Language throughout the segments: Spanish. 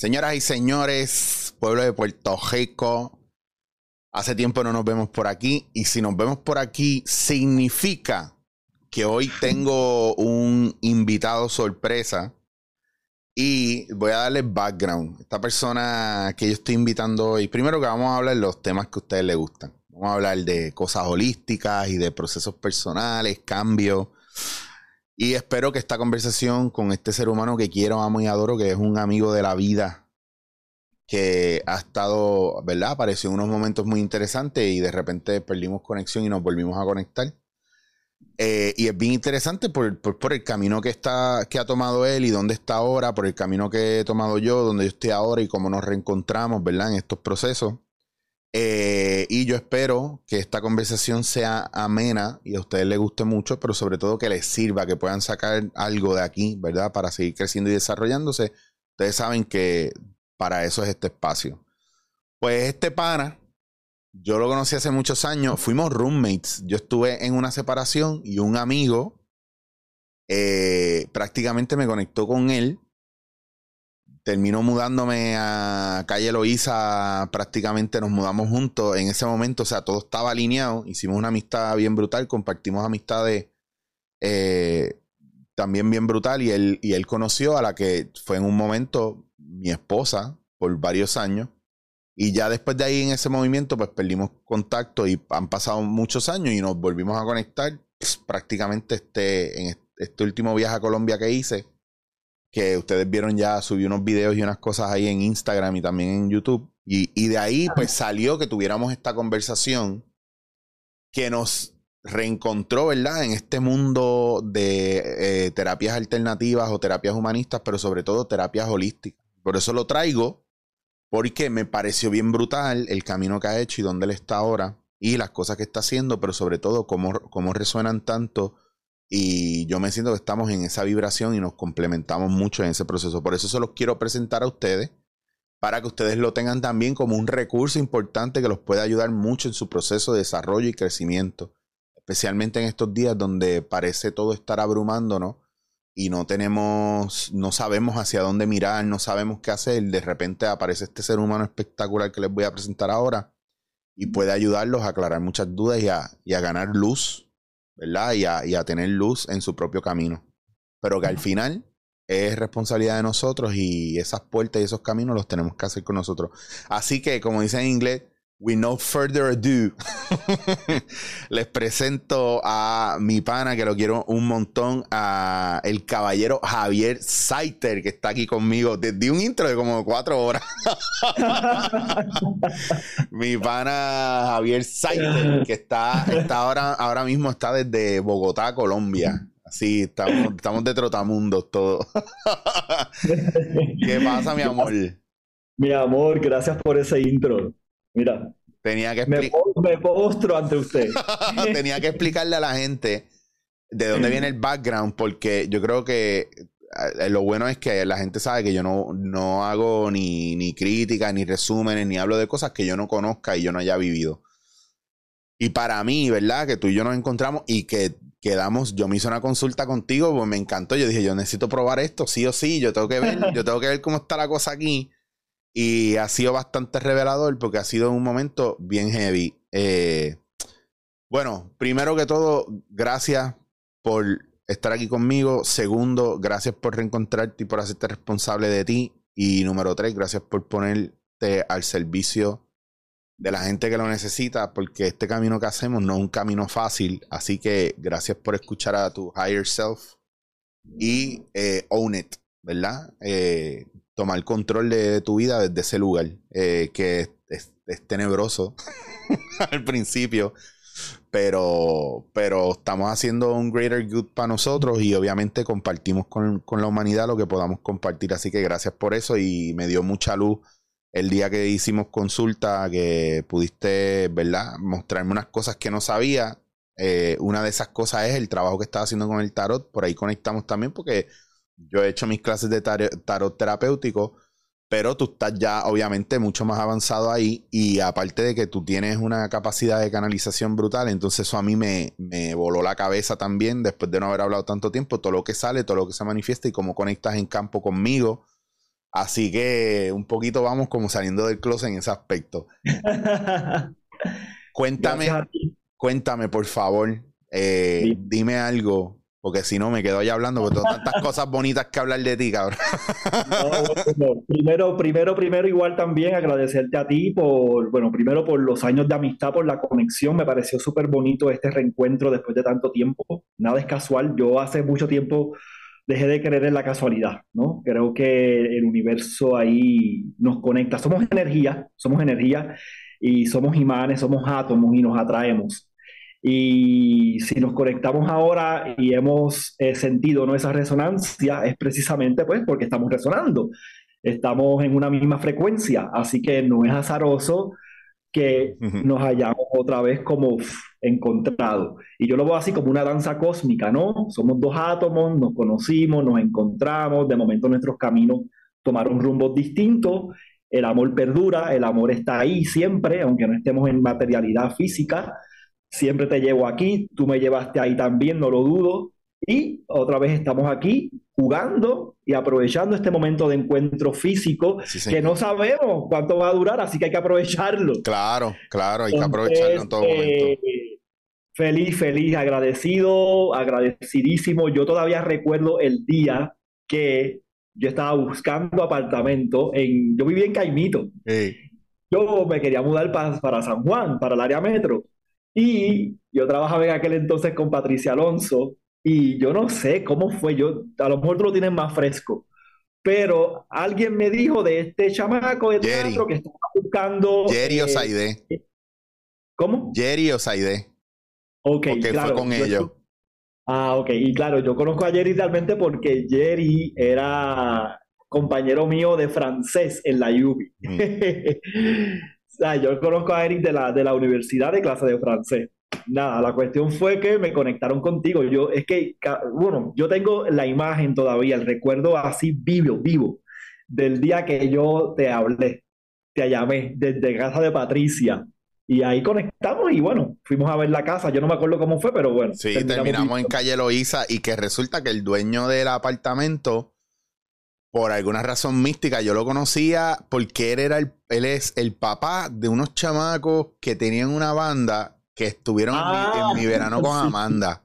Señoras y señores, pueblo de Puerto Rico, hace tiempo no nos vemos por aquí y si nos vemos por aquí significa que hoy tengo un invitado sorpresa y voy a darle background. Esta persona que yo estoy invitando hoy, primero que vamos a hablar de los temas que a ustedes les gustan. Vamos a hablar de cosas holísticas y de procesos personales, cambios. Y espero que esta conversación con este ser humano que quiero, amo y adoro, que es un amigo de la vida, que ha estado, ¿verdad? Apareció en unos momentos muy interesantes y de repente perdimos conexión y nos volvimos a conectar. Eh, y es bien interesante por, por, el camino que, está, que ha tomado él y dónde está ahora, por el camino que he tomado yo, donde yo estoy ahora y cómo nos reencontramos, ¿verdad? En estos procesos. Eh, y yo espero que esta conversación sea amena y a ustedes les guste mucho, pero sobre todo que les sirva, que puedan sacar algo de aquí, ¿verdad? Para seguir creciendo y desarrollándose. Ustedes saben que para eso es este espacio. Pues este pana, yo lo conocí hace muchos años, fuimos roommates. Yo estuve en una separación y un amigo eh, prácticamente me conectó con él terminó mudándome a calle Loíza, prácticamente nos mudamos juntos en ese momento, o sea, todo estaba alineado, hicimos una amistad bien brutal, compartimos amistades eh, también bien brutal y él, y él conoció a la que fue en un momento mi esposa por varios años. Y ya después de ahí en ese movimiento, pues perdimos contacto y han pasado muchos años y nos volvimos a conectar. Pues, prácticamente este, en este último viaje a Colombia que hice, que ustedes vieron ya, subí unos videos y unas cosas ahí en Instagram y también en YouTube. Y, de ahí pues salió que tuviéramos esta conversación que nos reencontró, ¿verdad? En este mundo de eh, terapias alternativas o terapias humanistas, pero sobre todo terapias holísticas. Por eso lo traigo, porque me pareció bien brutal el camino que ha hecho y dónde él está ahora y las cosas que está haciendo, pero sobre todo cómo, cómo resuenan tanto y yo me siento que estamos en esa vibración y nos complementamos mucho en ese proceso. Por eso se los quiero presentar a ustedes, para que ustedes lo tengan también como un recurso importante que los puede ayudar mucho en su proceso de desarrollo y crecimiento. Especialmente en estos días donde parece todo estar abrumándonos y no tenemos, no sabemos hacia dónde mirar, no sabemos qué hacer. De repente aparece este ser humano espectacular que les voy a presentar ahora y puede ayudarlos a aclarar muchas dudas y a, y a ganar luz ¿verdad? Y a, y a tener luz en su propio camino. Pero que al final es responsabilidad de nosotros y esas puertas y esos caminos los tenemos que hacer con nosotros. Así que, como dice en inglés, with no further ado, les presento a mi pana, que lo quiero un montón, a el caballero Javier Saiter, que está aquí conmigo desde un intro de como cuatro horas. mi pana Javier Saiter, que está, está ahora, ahora mismo está desde Bogotá, Colombia. Sí, estamos, estamos de trotamundos todos. ¿Qué pasa, mi amor? Mi amor, gracias por ese intro. Mira. Tenía que me, me postro ante usted. Tenía que explicarle a la gente de dónde viene el background, porque yo creo que lo bueno es que la gente sabe que yo no, no hago ni, ni críticas, ni resúmenes, ni hablo de cosas que yo no conozca y yo no haya vivido. Y para mí, ¿verdad? Que tú y yo nos encontramos y que quedamos, yo me hice una consulta contigo, pues me encantó. Yo dije, yo necesito probar esto, sí o sí, yo tengo que ver, yo tengo que ver cómo está la cosa aquí. Y ha sido bastante revelador porque ha sido un momento bien heavy. Eh, bueno, primero que todo, gracias por estar aquí conmigo. Segundo, gracias por reencontrarte y por hacerte responsable de ti. Y número tres, gracias por ponerte al servicio de la gente que lo necesita, porque este camino que hacemos no es un camino fácil. Así que gracias por escuchar a tu higher self y eh, own it, ¿verdad? Eh, tomar control de, tu vida desde ese lugar, eh, que es, tenebroso al principio, pero, pero estamos haciendo un greater good para nosotros y obviamente compartimos con, la humanidad lo que podamos compartir. Así que gracias por eso y me dio mucha luz el día que hicimos consulta, que pudiste, ¿verdad?, mostrarme unas cosas que no sabía. Eh, una de esas cosas es el trabajo que estaba haciendo con el tarot. Por ahí conectamos también porque yo he hecho mis clases de tarot terapéutico, pero tú estás ya obviamente mucho más avanzado ahí y aparte de que tú tienes una capacidad de canalización brutal, entonces eso a mí me, me voló la cabeza también después de no haber hablado tanto tiempo, todo lo que sale, todo lo que se manifiesta y cómo conectas en campo conmigo. Así que un poquito vamos como saliendo del closet en ese aspecto. cuéntame, cuéntame por favor, eh, dime algo porque si no, me quedo ahí hablando, porque tengo tantas cosas bonitas que hablar de ti, cabrón. primero, primero, primero, igual también agradecerte a ti por, bueno, primero por los años de amistad, por la conexión. Me pareció súper bonito este reencuentro después de tanto tiempo. Nada es casual. Yo hace mucho tiempo dejé de creer en la casualidad, ¿no? Creo que el universo ahí nos conecta. Somos energía, somos energía y somos imanes, somos átomos y nos atraemos. Y si nos conectamos ahora y hemos eh, sentido ¿no? esa resonancia, es precisamente pues porque estamos resonando, estamos en una misma frecuencia, así que no es azaroso que nos hayamos otra vez como encontrado. Y yo lo veo así como una danza cósmica, ¿no? Somos dos átomos, nos conocimos, nos encontramos, de momento nuestros caminos tomaron rumbos distintos, el amor perdura, el amor está ahí siempre, aunque no estemos en materialidad física, siempre te llevo aquí, tú me llevaste ahí también, no lo dudo. Y otra vez estamos aquí jugando y aprovechando este momento de encuentro físico que no sabemos cuánto va a durar, así que hay que aprovecharlo. Claro, claro, hay que aprovecharlo en todo momento. Eh, feliz, feliz, agradecido, agradecidísimo. Yo todavía recuerdo el día que yo estaba buscando apartamento en, yo vivía en Caimito. Yo me quería mudar para San Juan, para el área metro. Y yo trabajaba en aquel entonces con Patricia Alonso y yo no sé cómo fue, yo a lo mejor tú lo tienes más fresco, pero alguien me dijo de este chamaco de teatro que estaba buscando... Jerry Osaide. Eh, ¿Cómo? Jerry Osaide. Ok, porque fue con ellos. Ah, ok. Y claro, yo conozco a Jerry realmente porque Jerry era compañero mío de francés en la UBI. yo conozco a Eric de la, de la universidad de clase de francés. Nada, la cuestión fue que me conectaron contigo. Yo, es que, bueno, yo tengo la imagen todavía, el recuerdo así vivo, vivo, del día que yo te hablé, te llamé desde casa de Patricia. Y ahí conectamos y bueno, fuimos a ver la casa. Yo no me acuerdo cómo fue, pero bueno. Sí, terminamos en calle Loíza y que resulta que el dueño del apartamento por alguna razón mística, yo lo conocía porque él era el, él es el papá de unos chamacos que tenían una banda que estuvieron en, mi, verano con Amanda.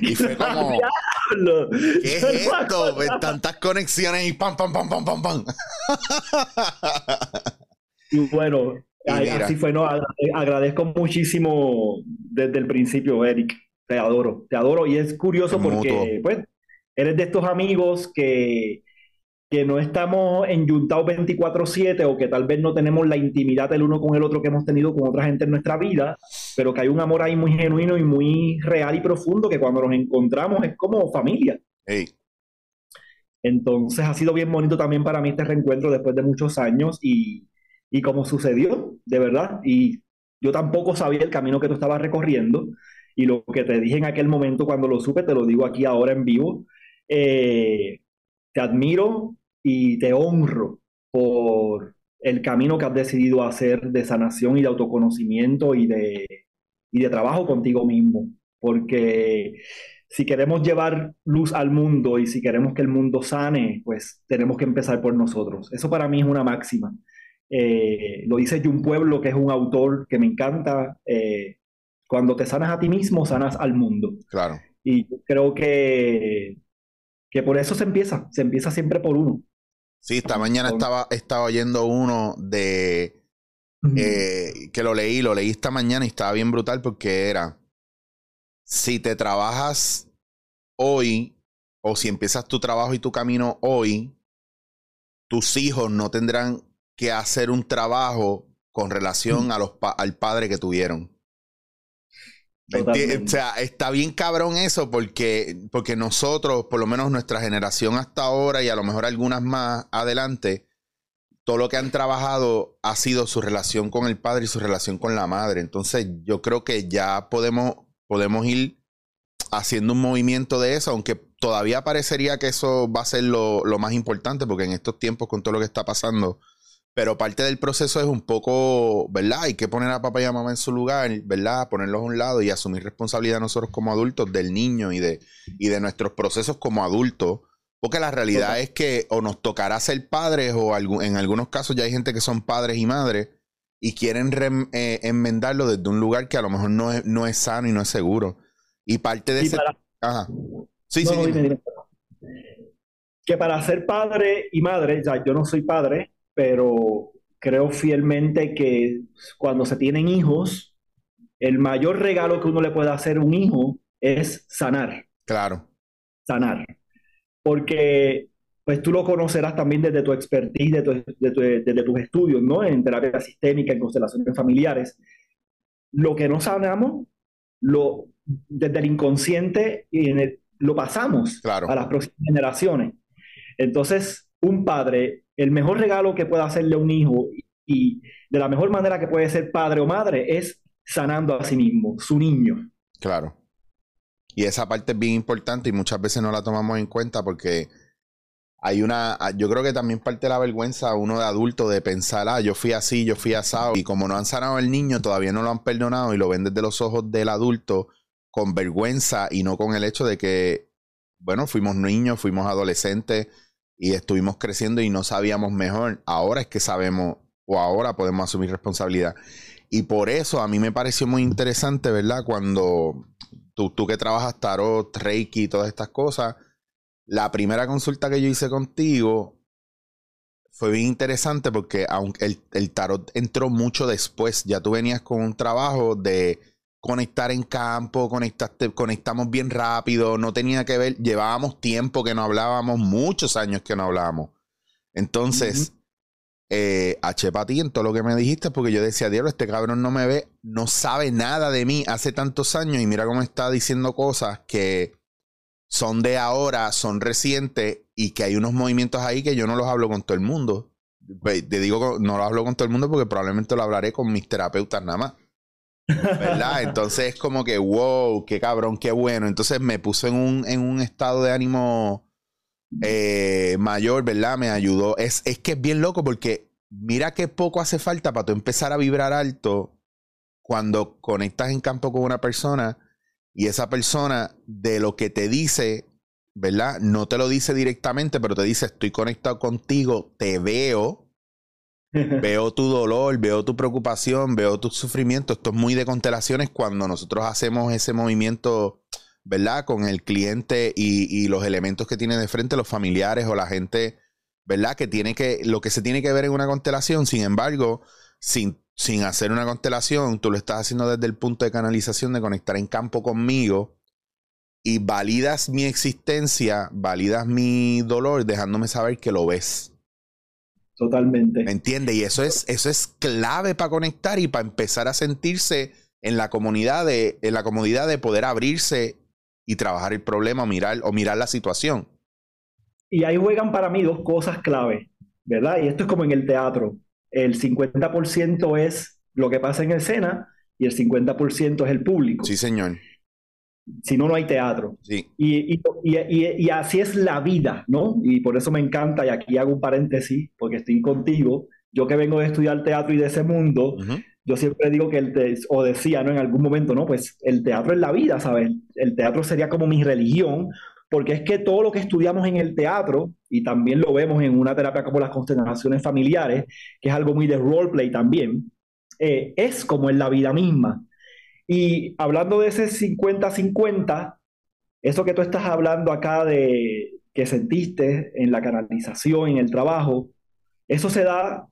Y fue como, ¿qué es esto? Tantas conexiones y pam, pam, pam, pam, pam, pam. Y bueno, así fue, no, agradezco muchísimo desde el principio, Eric. Te adoro, te adoro. Y es curioso porque, pues, eres de estos amigos que que no estamos enyuntados 24/7 o que tal vez no tenemos la intimidad el uno con el otro que hemos tenido con otra gente en nuestra vida, pero que hay un amor ahí muy genuino y muy real y profundo que cuando nos encontramos es como familia. Entonces ha sido bien bonito también para mí este reencuentro después de muchos años y, y como sucedió, de verdad. Y yo tampoco sabía el camino que tú estabas recorriendo y lo que te dije en aquel momento cuando lo supe, te lo digo aquí ahora en vivo. Eh, te admiro, y te honro por el camino que has decidido hacer de sanación y de autoconocimiento y de, y de trabajo contigo mismo. Porque si queremos llevar luz al mundo y si queremos que el mundo sane, pues tenemos que empezar por nosotros. Eso para mí es una máxima. Eh, lo dice Jun Pueblo, que es un autor que me encanta. Eh, cuando te sanas a ti mismo, sanas al mundo. Claro. Y creo que, que por eso se empieza, se empieza siempre por uno. Sí, esta mañana estaba, estaba oyendo uno de eh, que lo leí, lo leí esta mañana y estaba bien brutal porque era si te trabajas hoy o si empiezas tu trabajo y tu camino hoy, tus hijos no tendrán que hacer un trabajo con relación a los al padre que tuvieron. O sea, está bien cabrón eso porque, porque nosotros, por lo menos nuestra generación hasta ahora y a lo mejor algunas más adelante, todo lo que han trabajado ha sido su relación con el padre y su relación con la madre. Entonces yo creo que ya podemos, podemos ir haciendo un movimiento de eso, aunque todavía parecería que eso va a ser lo, lo más importante, porque en estos tiempos con todo lo que está pasando, pero parte del proceso es un poco, ¿verdad? Hay que poner a papá y a mamá en su lugar, ¿verdad? Ponerlos a un lado y asumir responsabilidad nosotros como adultos del niño y de, y de nuestros procesos como adultos Porque la realidad es que o nos tocará ser padres o en algunos casos ya hay gente que son padres y madres y quieren eh, enmendarlo desde un lugar que a lo mejor no es, no es sano y no es seguro. Y parte de ese... Ajá. Sí, sí. Que para ser padre y madre, ya yo no soy padre, pero creo fielmente que cuando se tienen hijos, el mayor regalo que uno le puede hacer a un hijo es sanar. Claro. Sanar porque pues tú lo conocerás también desde tu expertise, desde tus estudios, ¿no? En terapia sistémica, en constelaciones familiares. Lo que no sanamos, lo, desde el inconsciente y en lo pasamos a las próximas generaciones. Entonces, un padre, el mejor regalo que puede hacerle a un hijo y de la mejor manera que puede ser padre o madre es sanando a sí mismo, su niño. Claro. Y esa parte es bien importante y muchas veces no la tomamos en cuenta porque hay una, yo creo que también parte de la vergüenza uno de adulto de pensar, ah, yo fui así, yo fui asado. Y como no han sanado el niño, todavía no lo han perdonado y lo ven desde los ojos del adulto con vergüenza y no con el hecho de que, bueno, fuimos niños, fuimos adolescentes y estuvimos creciendo y no sabíamos mejor. Ahora es que sabemos o ahora podemos asumir responsabilidad. Y por eso a mí me pareció muy interesante, ¿verdad? Cuando tú, que trabajas tarot, reiki y todas estas cosas, la primera consulta que yo hice contigo fue bien interesante porque aunque el, el, tarot entró mucho después, ya tú venías con un trabajo de conectar en campo, conectaste, conectamos bien rápido, no tenía que ver, llevábamos tiempo que no hablábamos, muchos años que no hablábamos. Entonces, eh, H para ti en todo lo que me dijiste, porque yo decía, diablo, este cabrón no me ve, no sabe nada de mí hace tantos años y mira cómo está diciendo cosas que son de ahora, son recientes y que hay unos movimientos ahí que yo no los hablo con todo el mundo. Te digo, no los hablo con todo el mundo porque probablemente lo hablaré con mis terapeutas nada más. ¿Verdad? Entonces es como que, wow, qué cabrón, qué bueno. Entonces me puso en un, en un estado de ánimo eh, mayor, ¿verdad? Me ayudó. Es, es que es bien loco porque mira qué poco hace falta para tú empezar a vibrar alto cuando conectas en campo con una persona y esa persona de lo que te dice, ¿verdad? No te lo dice directamente, pero te dice, estoy conectado contigo, te veo, veo tu dolor, veo tu preocupación, veo tu sufrimiento. Esto es muy de constelaciones cuando nosotros hacemos ese movimiento ¿verdad? Con el cliente y, los elementos que tiene de frente, los familiares o la gente, ¿verdad? Que tiene que, lo que se tiene que ver en una constelación, sin embargo, sin, sin hacer una constelación, tú lo estás haciendo desde el punto de canalización, de conectar en campo conmigo y validas mi existencia, validas mi dolor, dejándome saber que lo ves. Totalmente. ¿Me entiendes? Y eso es, eso es clave para conectar y para empezar a sentirse en la comunidad de, en la comodidad de poder abrirse y trabajar el problema mirar, o mirar la situación. Y ahí juegan para mí dos cosas clave, ¿verdad? Y esto es como en el teatro. El 50% es lo que pasa en escena y el 50% es el público. Sí, señor. Si no, no hay teatro. Sí. Y, y, así es la vida, ¿no? Y por eso me encanta, y aquí hago un paréntesis, porque estoy contigo. Yo que vengo de estudiar teatro y de ese mundo, yo siempre digo que el te o decía, ¿no? En algún momento, ¿no? Pues el teatro es la vida, ¿sabes? El teatro sería como mi religión, porque es que todo lo que estudiamos en el teatro, y también lo vemos en una terapia como las constelaciones familiares, que es algo muy de roleplay también, eh, es como en la vida misma. Y hablando de ese 50-50, eso que tú estás hablando acá de que sentiste en la canalización, en el trabajo, eso se da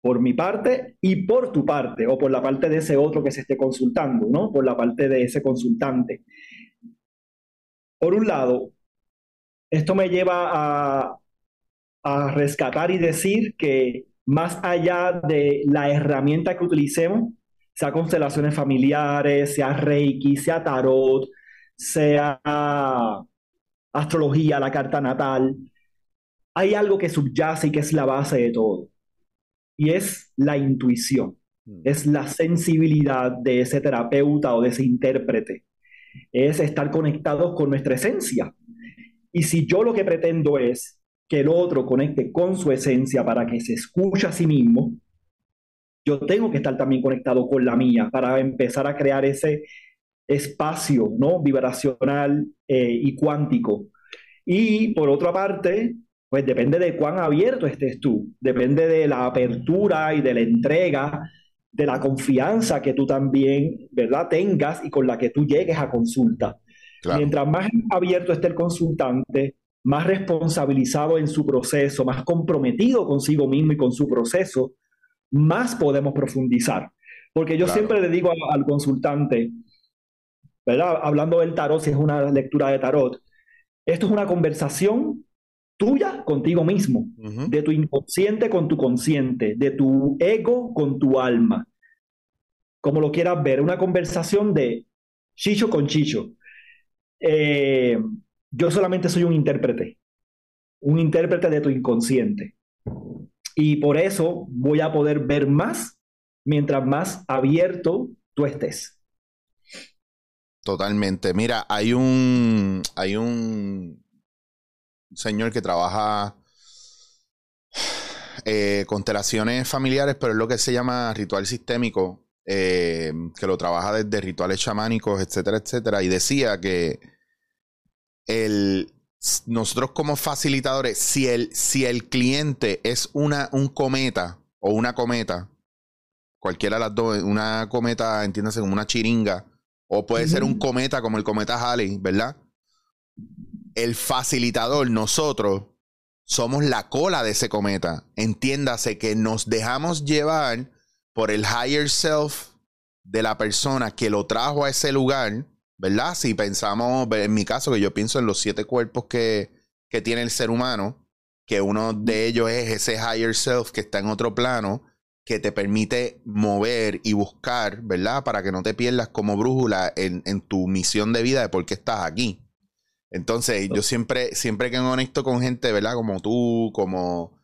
por mi parte y por tu parte, o por la parte de ese otro que se esté consultando, ¿no? Por la parte de ese consultante. Por un lado, esto me lleva a, rescatar y decir que más allá de la herramienta que utilicemos, sea constelaciones familiares, sea Reiki, sea tarot, sea astrología, la carta natal, hay algo que subyace y que es la base de todo y es la intuición, mm. es la sensibilidad de ese terapeuta o de ese intérprete, es estar conectados con nuestra esencia. Y si yo lo que pretendo es que el otro conecte con su esencia para que se escuche a sí mismo, yo tengo que estar también conectado con la mía para empezar a crear ese espacio ¿no? vibracional eh, y cuántico. Y por otra parte, pues depende de cuán abierto estés tú, depende de la apertura y de la entrega, de la confianza que tú también, ¿verdad?, tengas y con la que tú llegues a consulta. Mientras más abierto esté el consultante, más responsabilizado en su proceso, más comprometido consigo mismo y con su proceso, más podemos profundizar. Porque yo siempre le digo al, consultante, ¿verdad? Hablando del tarot, si es una lectura de tarot, esto es una conversación tuya contigo mismo, de tu inconsciente con tu consciente, de tu ego con tu alma. Como lo quieras ver, una conversación de Chicho con Chicho. Eh, yo solamente soy un intérprete, un intérprete de tu inconsciente. Y por eso voy a poder ver más mientras más abierto tú estés. Totalmente. Mira, hay un, hay un señor que trabaja eh, constelaciones familiares, pero es lo que se llama ritual sistémico, eh, que lo trabaja desde rituales chamánicos, etcétera, etcétera, y decía que el, nosotros como facilitadores, si el, si el cliente es una, un cometa o una cometa, cualquiera de las dos, una cometa, entiéndase, como una chiringa, o puede ser un cometa como el cometa Halley, ¿verdad? El facilitador, nosotros, somos la cola de ese cometa. Entiéndase que nos dejamos llevar por el higher self de la persona que lo trajo a ese lugar ¿verdad? Si pensamos, en mi caso, que yo pienso en los siete cuerpos que, que tiene el ser humano, que uno de ellos es ese higher self que está en otro plano, que te permite mover y buscar, ¿verdad? Para que no te pierdas como brújula en, en tu misión de vida de por qué estás aquí. Entonces, yo siempre, siempre que me conecto con gente, ¿verdad? Como tú, como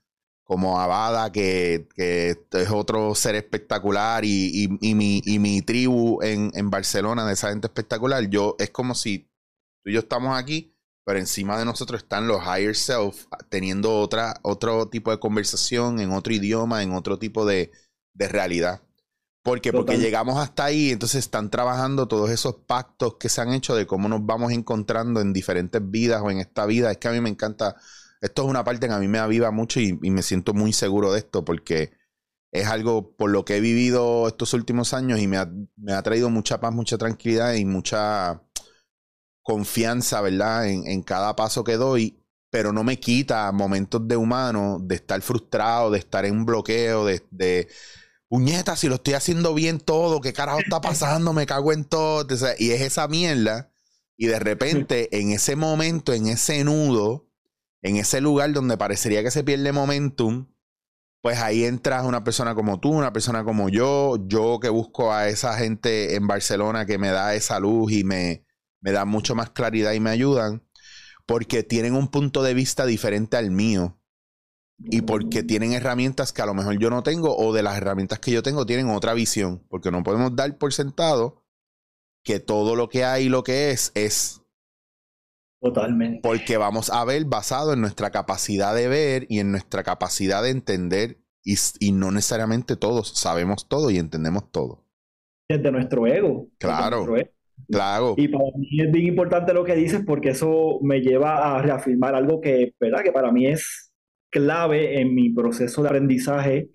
como Abada, que, es otro ser espectacular, y, mi, y mi, tribu en, Barcelona de esa gente espectacular, yo es como si tú y yo estamos aquí, pero encima de nosotros están los higher self teniendo otra, otro tipo de conversación en otro idioma, en otro tipo de, realidad. Porque, porque llegamos hasta ahí, entonces están trabajando todos esos pactos que se han hecho de cómo nos vamos encontrando en diferentes vidas o en esta vida. Es que a mí me encanta esto es una parte que a mí me aviva mucho y, me siento muy seguro de esto porque es algo por lo que he vivido estos últimos años y me ha, traído mucha paz, mucha tranquilidad y mucha confianza, ¿verdad? En, cada paso que doy, pero no me quita momentos de humano, de estar frustrado, de estar en un bloqueo, de, de puñeta, si lo estoy haciendo bien todo, ¿qué carajo está pasando? Me cago en todo. y es esa mierda. Y de repente, en ese momento, en ese nudo, en ese lugar donde parecería que se pierde momentum, pues ahí entras una persona como tú, una persona como yo, yo que busco a esa gente en Barcelona que me da esa luz y me, me da mucho más claridad y me ayudan, porque tienen un punto de vista diferente al mío y porque tienen herramientas que a lo mejor yo no tengo o de las herramientas que yo tengo tienen otra visión, porque no podemos dar por sentado que todo lo que hay y lo que es es Totalmente. Porque vamos a ver basado en nuestra capacidad de ver y en nuestra capacidad de entender y, no necesariamente todos sabemos todo y entendemos todo. Desde nuestro ego. Claro. Claro. Y para mí es bien importante lo que dices porque eso me lleva a reafirmar algo que, ¿verdad? que para mí es clave en mi proceso de aprendizaje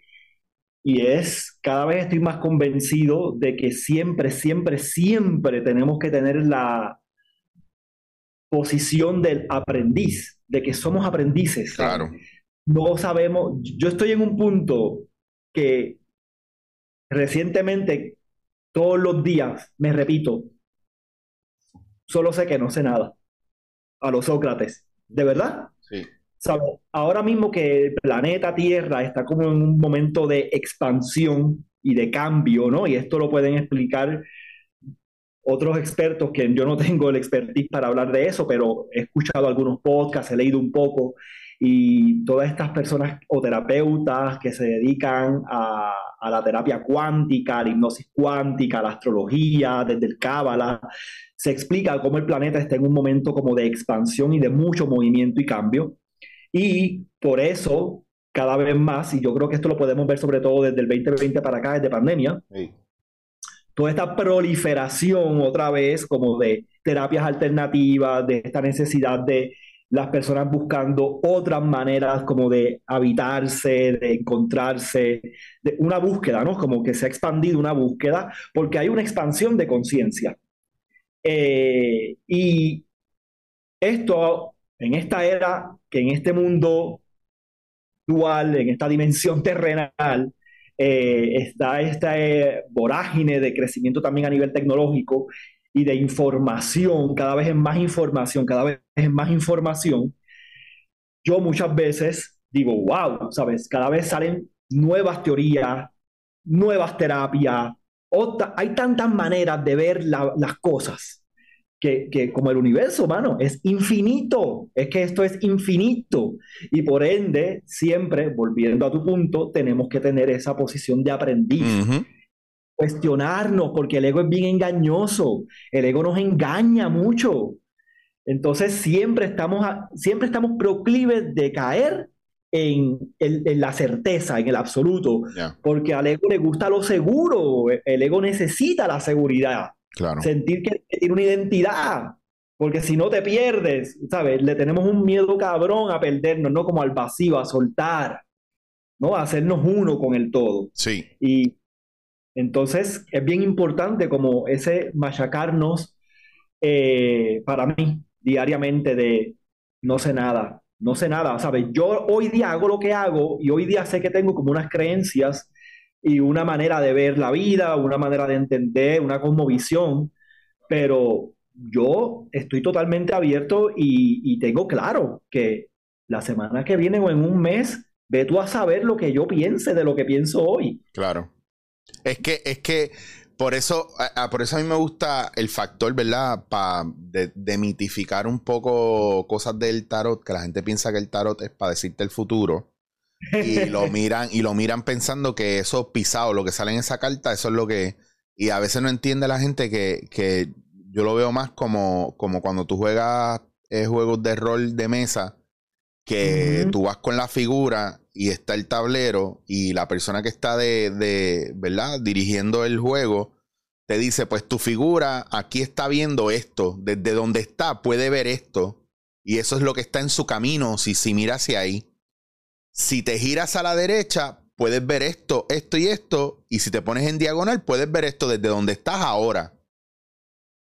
y es cada vez estoy más convencido de que siempre, siempre, siempre tenemos que tener la, posición del aprendiz, de que somos aprendices. Claro. No sabemos, yo estoy en un punto que recientemente, todos los días, me repito, solo sé que no sé nada. A los Sócrates. ¿De verdad? Sí. Ahora mismo que el planeta Tierra está como en un momento de expansión y de cambio, ¿no? Y esto lo pueden explicar otros expertos que yo no tengo el expertise para hablar de eso, pero he escuchado algunos podcasts, he leído un poco y todas estas personas o terapeutas que se dedican a, la terapia cuántica, a la hipnosis cuántica, a la astrología, desde el Cábala, se explica cómo el planeta está en un momento como de expansión y de mucho movimiento y cambio. Y por eso, cada vez más, y yo creo que esto lo podemos ver sobre todo desde el 2020 para acá, desde pandemia, toda esta proliferación otra vez como de terapias alternativas, de esta necesidad de, las personas buscando otras maneras como de habitarse, de encontrarse, de una búsqueda, ¿no? Como que se ha expandido una búsqueda, porque hay una expansión de conciencia. Eh, y esto, en esta era, que en este mundo dual, en esta dimensión terrenal, eh, está esta eh, vorágine de crecimiento también a nivel tecnológico y de información, cada vez es más información, cada vez es más información, yo muchas veces digo, wow, ¿sabes? Cada vez salen nuevas teorías, nuevas terapias, hay tantas maneras de ver las cosas. Que, que, como el universo humano es infinito, es que esto es infinito. Y por ende, siempre, volviendo a tu punto, tenemos que tener esa posición de aprendiz. Cuestionarnos, porque el ego es bien engañoso, el ego nos engaña mucho. Entonces siempre estamos, siempre estamos proclives de caer en, la certeza, en el absoluto, porque al ego le gusta lo seguro, el ego necesita la seguridad, claro. sentir que tiene una identidad, porque si no te pierdes, ¿sabes? Le tenemos un miedo cabrón a perdernos, no como al vacío, a soltar, ¿no? A hacernos uno con el todo. Sí. Y entonces, es bien importante como ese machacarnos eh, para mí diariamente de no sé nada, no sé nada, ¿sabes? Yo hoy día hago lo que hago y hoy día sé que tengo como unas creencias y una manera de ver la vida, una manera de entender, una cosmovisión, pero yo estoy totalmente abierto y, tengo claro que la semana que viene o en un mes, ve tú a saber lo que yo piense de lo que pienso hoy. Claro. Es que, es que por eso, por eso a mí me gusta el factor, ¿verdad? Para de, demitificar un poco cosas del tarot, que la gente piensa que el tarot es para decirte el futuro. Y lo miran, y lo miran pensando que eso pisado, lo que sale en esa carta, eso es lo que. Y a veces no entiende la gente que, que yo lo veo más como, como cuando tú juegas eh, juegos de rol de mesa, que tú vas con la figura y está el tablero y la persona que está de, de, ¿verdad? Dirigiendo el juego te dice, pues tu figura aquí está viendo esto, desde donde está puede ver esto y eso es lo que está en su camino si, si mira hacia ahí. Si te giras a la derecha, puedes ver esto, esto y esto y si te pones en diagonal, puedes ver esto desde donde estás ahora.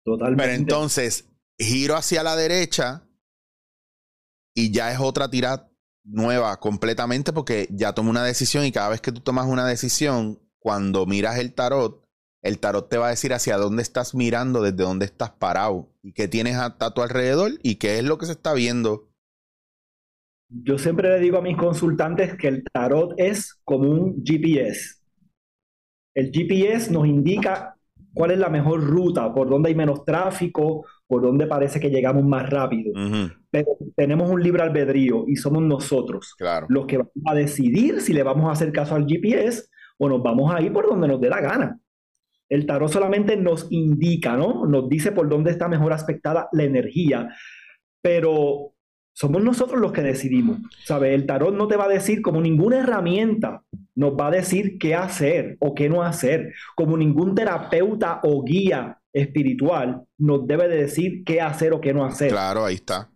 Totalmente. Pero entonces, giro hacia la derecha y ya es otra tirada nueva completamente porque ya tomé una decisión y cada vez que tú tomas una decisión, cuando miras el tarot, el tarot te va a decir hacia dónde estás mirando, desde dónde estás parado y qué tienes a, tu alrededor y qué es lo que se está viendo. Yo siempre le digo a mis consultantes que el tarot es como un GPS. El GPS nos indica cuál es la mejor ruta, por dónde hay menos tráfico, por dónde parece que llegamos más rápido. Pero tenemos un libre albedrío y somos nosotros los que vamos a decidir si le vamos a hacer caso al GPS o nos vamos a ir por donde nos dé la gana. El tarot solamente nos indica, ¿no? Nos dice por dónde está mejor aspectada la energía, pero somos nosotros los que decidimos. ¿Sabes? El tarot no te va a decir como ninguna herramienta nos va a decir qué hacer o qué no hacer, como ningún terapeuta o guía espiritual nos debe de decir qué hacer o qué no hacer. Claro, ahí está.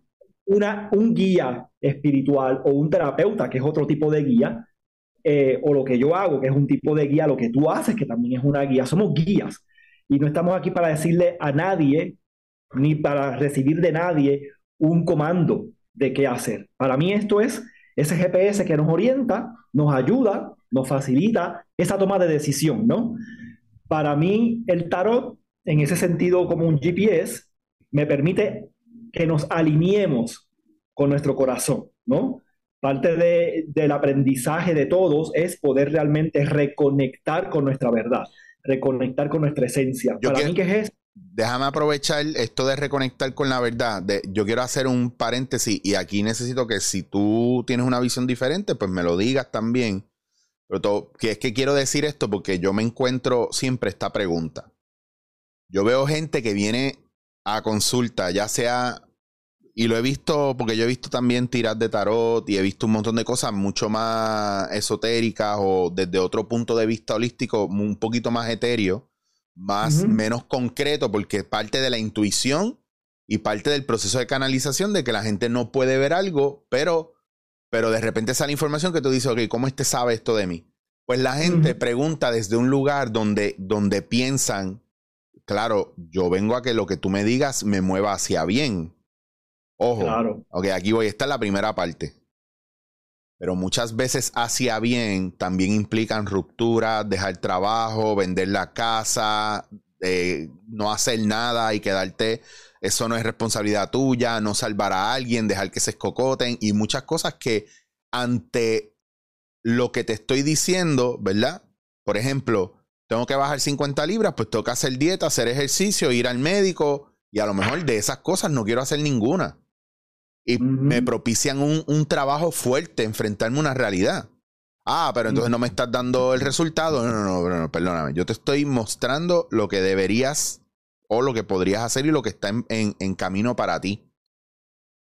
Una, un guía espiritual o un terapeuta, que es otro tipo de guía, eh, o lo que yo hago, que es un tipo de guía, lo que tú haces, que también es una guía, somos guías. Y no estamos aquí para decirle a nadie, ni para recibir de nadie un comando de qué hacer. Para mí esto es ese GPS que nos orienta, nos ayuda, nos facilita esa toma de decisión, ¿no? Para mí el tarot, en ese sentido como un GPS, me permite que nos alineemos con nuestro corazón, ¿no? Parte del aprendizaje de todos es poder realmente reconectar con nuestra verdad, reconectar con nuestra esencia. Para mí, ¿qué es déjame aprovechar esto de reconectar con la verdad. yo quiero hacer un paréntesis y aquí necesito que si tú tienes una visión diferente, pues me lo digas también. Pero que es que quiero decir esto porque yo me encuentro siempre esta pregunta. Yo veo gente que viene a consulta, ya sea, y lo he visto porque yo he visto también tiras de tarot y he visto un montón de cosas mucho más esotéricas o desde otro punto de vista holístico, un poquito más etéreo más, menos concreto, porque parte de la intuición y parte del proceso de canalización de que la gente no puede ver algo, pero, pero de repente sale información que tú dices, ok, ¿cómo este sabe esto de mí? Pues la gente pregunta desde un lugar donde, donde piensan, claro, yo vengo a que lo que tú me digas me mueva hacia bien. Ojo, claro. ok, aquí voy, esta es la primera parte. Pero muchas veces hacia bien también implican ruptura, dejar trabajo, vender la casa, eh, no hacer nada y quedarte eso no es responsabilidad tuya, no salvar a alguien, dejar que se escocoten y muchas cosas que ante lo que te estoy diciendo, ¿verdad? Por ejemplo, tengo que bajar 50 libras, pues tengo que hacer dieta, hacer ejercicio, ir al médico y a lo mejor de esas cosas no quiero hacer ninguna. Y me propician un, un, trabajo fuerte, enfrentarme a una realidad. Ah, pero entonces no me estás dando el resultado. No, no, no, no, perdóname. Yo te estoy mostrando lo que deberías o lo que podrías hacer y lo que está en, camino para ti.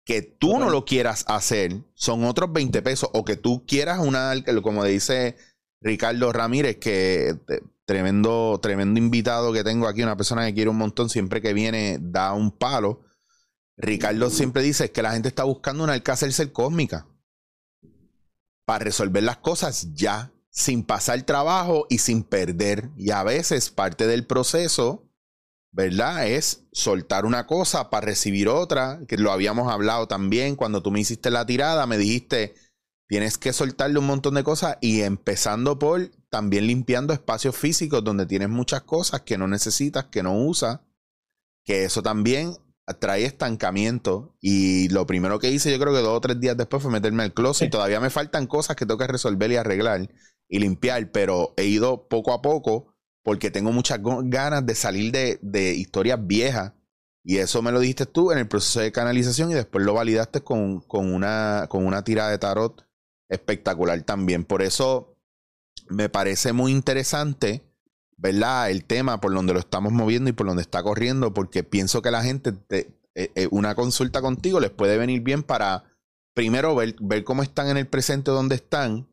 Que tú no lo quieras hacer son otros 20 pesos o que tú quieras una, como dice Ricardo Ramírez, que tremendo, tremendo invitado que tengo aquí, una persona que quiere un montón, siempre que viene da un palo. Ricardo siempre dice que la gente está buscando una alcácer cósmica para resolver las cosas ya, sin pasar trabajo y sin perder. Y a veces parte del proceso ¿verdad? Es soltar una cosa para recibir otra, que lo habíamos hablado también cuando tú me hiciste la tirada, me dijiste, tienes que soltarle un montón de cosas y empezando por también limpiando espacios físicos donde tienes muchas cosas que no necesitas, que no usas, que eso también trae estancamiento y lo primero que hice yo creo que dos o tres días después fue meterme al closet y todavía me faltan cosas que tengo que resolver y arreglar y limpiar, pero he ido poco a poco porque tengo muchas ganas de salir de, historias viejas. Y eso me lo dijiste tú en el proceso de canalización y después lo validaste con, una, con una tirada de tarot espectacular también. Por eso me parece muy interesante, ¿verdad? El tema por donde lo estamos moviendo y por donde está corriendo, porque pienso que la gente, eh, eh, una consulta contigo les puede venir bien para primero ver, ver cómo están en el presente, dónde están,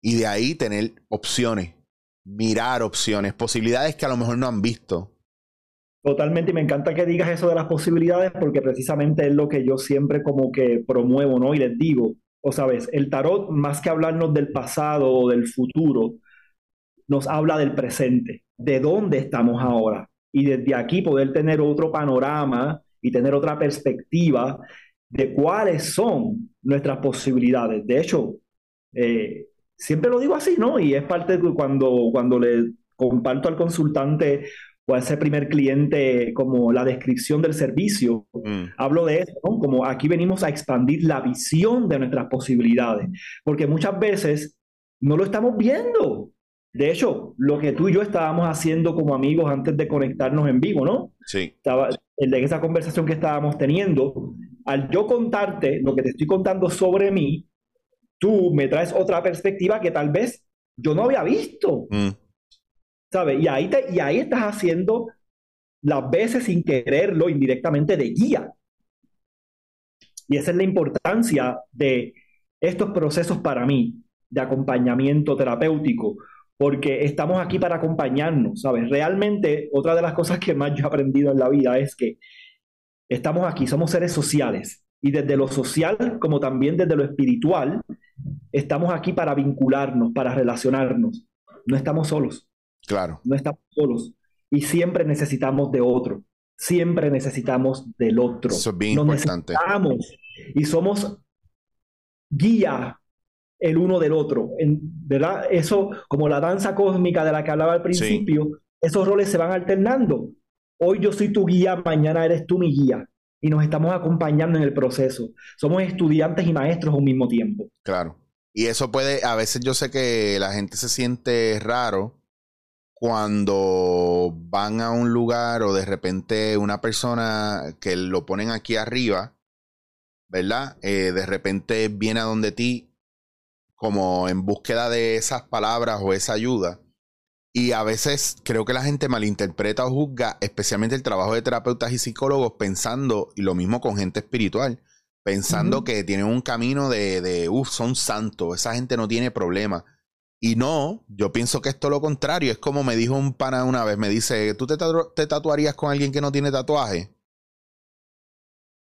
y de ahí tener opciones mirar opciones, posibilidades que a lo mejor no han visto. Totalmente, y me encanta que digas eso de las posibilidades porque precisamente es lo que yo siempre como que promuevo, ¿no? Y les digo, o sabes, el tarot más que hablarnos del pasado o del futuro, nos habla del presente, de dónde estamos ahora. Y desde aquí poder tener otro panorama y tener otra perspectiva de cuáles son nuestras posibilidades. De hecho, eh, siempre lo digo así, ¿no? Y es parte de cuando, cuando le comparto al consultante o a ese primer cliente como la descripción del servicio, mm. hablo de eso, ¿no? Como aquí venimos a expandir la visión de nuestras posibilidades, porque muchas veces no lo estamos viendo. De hecho, lo que tú y yo estábamos haciendo como amigos antes de conectarnos en vivo, ¿no? Sí. Estaba, en esa conversación que estábamos teniendo, al yo contarte lo que te estoy contando sobre mí, tú me traes otra perspectiva que tal vez yo no había visto. Mm. ¿Sabes? Y ahí, y ahí estás haciendo las veces sin quererlo indirectamente de guía. Y esa es la importancia de estos procesos para mí, de acompañamiento terapéutico, porque estamos aquí para acompañarnos, ¿sabes? Realmente, otra de las cosas que más yo he aprendido en la vida es que estamos aquí, somos seres sociales, y desde lo social como también desde lo espiritual, Estamos aquí para vincularnos, para relacionarnos. No estamos solos. Claro. No estamos solos. Y siempre necesitamos de otro. Siempre necesitamos del otro. Eso es bien importante. Necesitamos. Y somos guía el uno del otro. ¿Verdad? Eso, como la danza cósmica de la que hablaba al principio, esos roles se van alternando. Hoy yo soy tu guía, mañana eres tú mi guía. Y nos estamos acompañando en el proceso. Somos estudiantes y maestros al mismo tiempo. Claro. Y eso puede, a veces yo sé que la gente se siente raro cuando van a un lugar o de repente una persona que lo ponen aquí arriba, ¿verdad? Eh, de repente viene a donde ti como en búsqueda de esas palabras o esa ayuda. Y a veces creo que la gente malinterpreta o juzga, especialmente el trabajo de terapeutas y psicólogos, pensando, y lo mismo con gente espiritual, pensando que tienen un camino de, de uff, son santos, esa gente no tiene problema. Y no, yo pienso que esto es lo contrario. Es como me dijo un pana una vez, me dice, ¿tú te, te tatuarías con alguien que no tiene tatuaje?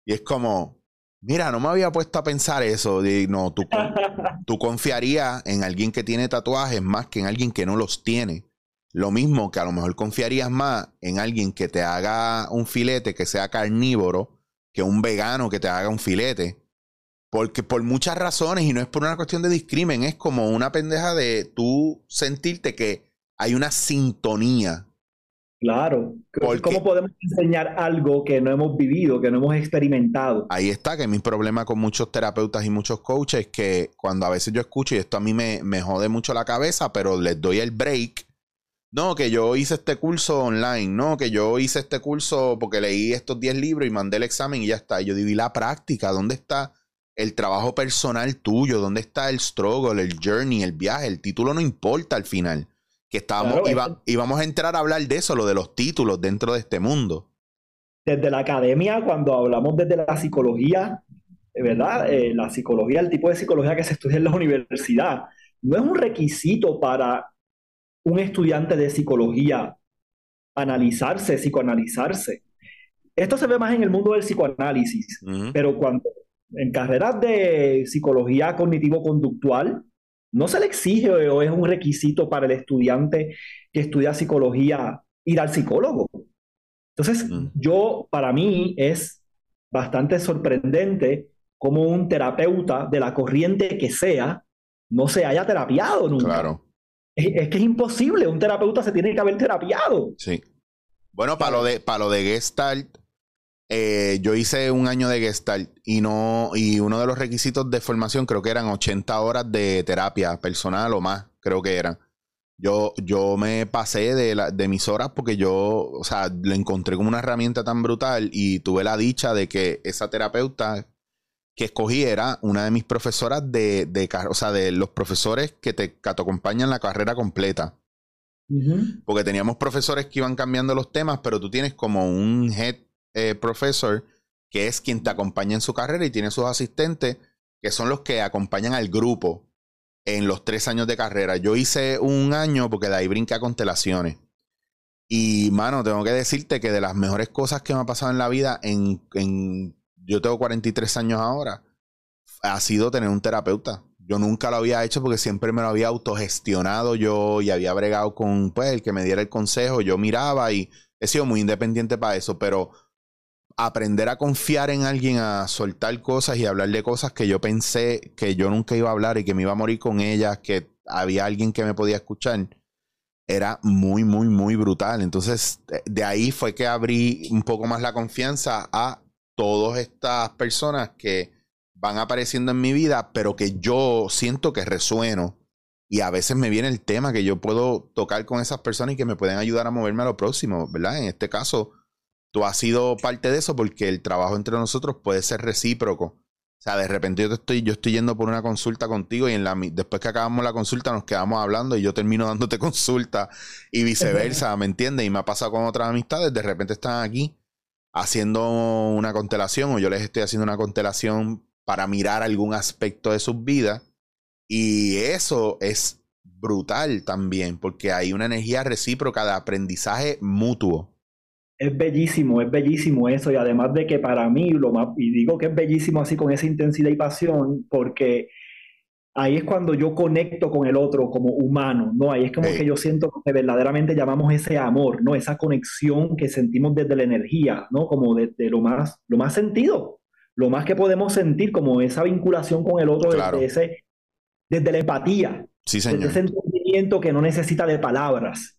Y es como, mira, no me había puesto a pensar eso. De, no, tú, tú confiarías en alguien que tiene tatuajes más que en alguien que no los tiene. Lo mismo que a lo mejor confiarías más en alguien que te haga un filete que sea carnívoro que un vegano que te haga un filete. Porque por muchas razones, y no es por una cuestión de discrimen, es como una pendeja de tú sentirte que hay una sintonía Claro. ¿Cómo podemos enseñar algo que no hemos vivido, que no hemos experimentado? Ahí está, que mi problema con muchos terapeutas y muchos coaches, que cuando a veces yo escucho, y esto a mí me, me jode mucho la cabeza, pero les doy el break. No, que yo hice este curso online, no, que yo hice este curso porque leí estos 10 libros y mandé el examen y ya está. yo diví la práctica? ¿Dónde está el trabajo personal tuyo? ¿Dónde está el struggle, el journey, el viaje? El título no importa al final que estábamos, y vamos a entrar a hablar de eso, lo de los títulos dentro de este mundo. Desde la academia, cuando hablamos desde la psicología, ¿verdad? Eh, la psicología, el tipo de psicología que se estudia en la universidad, no es un requisito para un estudiante de psicología analizarse, psicoanalizarse. Esto se ve más en el mundo del psicoanálisis, pero cuando en carreras de psicología cognitivo-conductual, no se le exige o es un requisito para el estudiante que estudia psicología ir al psicólogo. Entonces, yo, para mí, es bastante sorprendente cómo un terapeuta de la corriente que sea no se haya terapiado nunca. Claro. Es, que es imposible, un terapeuta se tiene que haber terapiado. Sí. Bueno, para lo de, para lo de Gestalt, eh, yo hice un año de Gestalt y no y uno de los requisitos de formación creo que eran 80 horas de terapia personal o más, creo que eran. Yo, yo me pasé de, la, de mis horas porque yo, o sea, lo encontré como una herramienta tan brutal y tuve la dicha de que esa terapeuta que escogí era una de mis profesoras de, de o sea, de los profesores que te, que te acompañan la carrera completa. Porque teníamos profesores que iban cambiando los temas, pero tú tienes como un head eh, que es quien te acompaña en su carrera y tiene sus asistentes, que son los que acompañan al grupo en los tres años de carrera. Yo hice un año porque de ahí brinqué a constelaciones. Y, mano, tengo que decirte que de las mejores cosas que me ha pasado en la vida, en, en yo tengo 43 años ahora, ha sido tener un terapeuta. Yo nunca lo había hecho porque siempre me lo había autogestionado yo y había bregado con pues, el que me diera el consejo. Yo miraba y he sido muy independiente para eso, pero aprender a confiar en alguien, a soltar cosas y hablar de cosas que yo pensé que yo nunca iba a hablar y que me iba a morir con ellas, que había alguien que me podía escuchar, era muy, muy, muy brutal. Entonces, de ahí fue que abrí un poco más la confianza a todas estas personas que van apareciendo en mi vida, pero que yo siento que resueno. Y a veces me viene el tema que yo puedo tocar con esas personas y que me pueden ayudar a moverme a lo próximo, ¿verdad? En este caso, tú has sido parte de eso porque el trabajo entre nosotros puede ser recíproco. O sea, de repente yo estoy, yo estoy yendo por una consulta contigo y en la, después que acabamos la consulta nos quedamos hablando y yo termino dándote consulta y viceversa, ¿me entiendes? Y me ha pasado con otras amistades, de repente están aquí haciendo una constelación o yo les estoy haciendo una constelación para mirar algún aspecto de sus vidas y eso es brutal también porque hay una energía recíproca de aprendizaje mutuo. Es bellísimo, es bellísimo eso y además de que para mí lo más, y digo que es bellísimo así con esa intensidad y pasión, porque ahí es cuando yo conecto con el otro como humano, ¿no? Ahí es como que yo siento que verdaderamente llamamos ese amor, ¿no? Esa conexión que sentimos desde la energía, ¿no? Como desde lo más, lo más sentido, lo más que podemos sentir, como esa vinculación con el otro desde, ese, desde la empatía, sí, señor. desde ese sentimiento que no necesita de palabras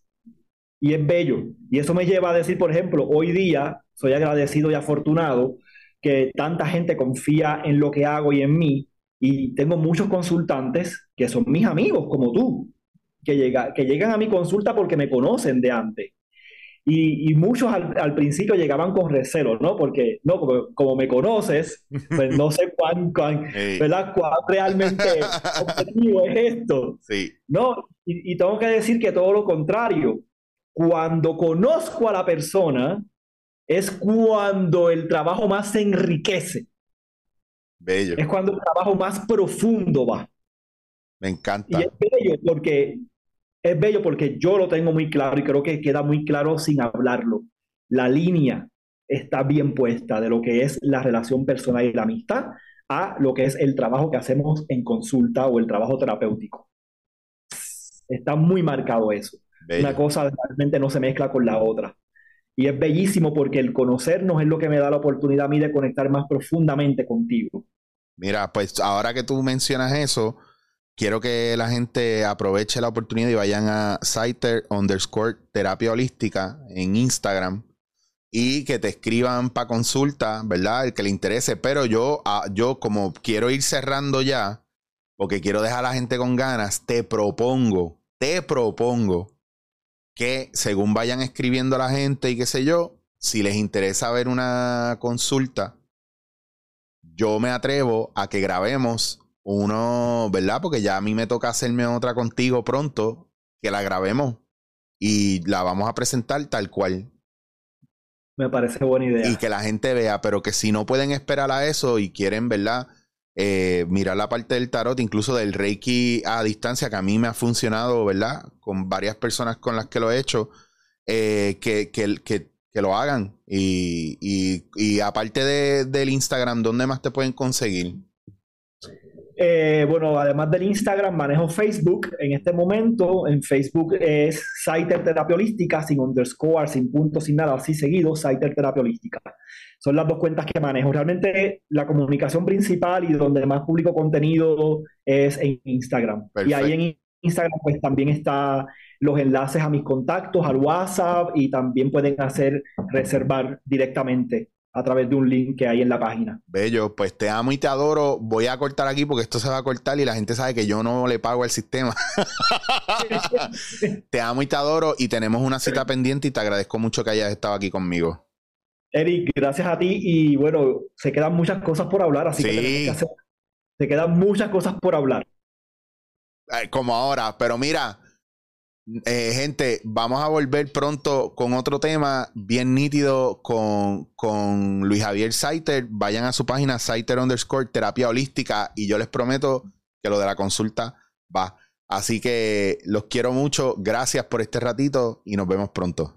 y es bello. Y eso me lleva a decir, por ejemplo, hoy día soy agradecido y afortunado que tanta gente confía en lo que hago y en mí. Y tengo muchos consultantes que son mis amigos, como tú, que, llega, que llegan a mi consulta porque me conocen de antes. Y, muchos al, principio llegaban con recelo, ¿no? Porque, no, como, me conoces, pues no sé cuán, cuán ¿verdad? Cuán realmente objetivo es esto. Sí. No, y tengo que decir que todo lo contrario cuando conozco a la persona, es cuando el trabajo más se enriquece. Bello. Es cuando el trabajo más profundo va. Me encanta. Y es bello porque es bello porque yo lo tengo muy claro y creo que queda muy claro sin hablarlo. La línea está bien puesta de lo que es la relación personal y la amistad a lo que es el trabajo que hacemos en consulta o el trabajo terapéutico. Está muy marcado eso. Una cosa realmente no se mezcla con la otra. Y es bellísimo porque el conocernos es lo que me da la oportunidad a mí de conectar más profundamente contigo. Mira, pues ahora que tú mencionas eso, quiero que la gente aproveche la oportunidad y vayan a Siter underscore terapia holística en Instagram y que te escriban para consulta, ¿verdad? El que le interese. Pero yo, ah, yo como quiero ir cerrando ya, porque quiero dejar a la gente con ganas, te propongo, te propongo que según vayan escribiendo la gente y qué sé yo, si les interesa ver una consulta, yo me atrevo a que grabemos uno, ¿verdad? Porque ya a mí me toca hacerme otra contigo pronto, que la grabemos y la vamos a presentar tal cual. Me parece buena idea. Y que la gente vea, pero que si no pueden esperar a eso y quieren, ¿verdad? Eh, mirar la parte del tarot, incluso del Reiki a distancia, que a mí me ha funcionado, ¿verdad? Con varias personas con las que lo he hecho, eh, que, que, que, lo hagan. Y, y, y aparte de, del Instagram, ¿dónde más te pueden conseguir? Eh, bueno, además del Instagram, manejo Facebook en este momento. En Facebook es Saiter Terapia Holística, sin underscore, sin punto, sin nada, así seguido, Saiter Terapia Holística. Son las dos cuentas que manejo. Realmente la comunicación principal y donde más publico contenido es en Instagram. Y ahí en Instagram pues también está los enlaces a mis contactos, al WhatsApp y también pueden hacer reservar directamente a través de un link que hay en la página. Bello, pues te amo y te adoro. Voy a cortar aquí porque esto se va a cortar y la gente sabe que yo no le pago el sistema. te amo y te adoro y tenemos una cita pendiente y te agradezco mucho que hayas estado aquí conmigo. Eric, gracias a ti y bueno, se quedan muchas cosas por hablar, así que, que hacer, se quedan muchas cosas por hablar. Como ahora, pero mira, eh, gente, vamos a volver pronto con otro tema bien nítido con, con Luis Javier Saiter. Vayan a su página Saiter underscore terapia holística y yo les prometo que lo de la consulta va. Así que los quiero mucho. Gracias por este ratito y nos vemos pronto.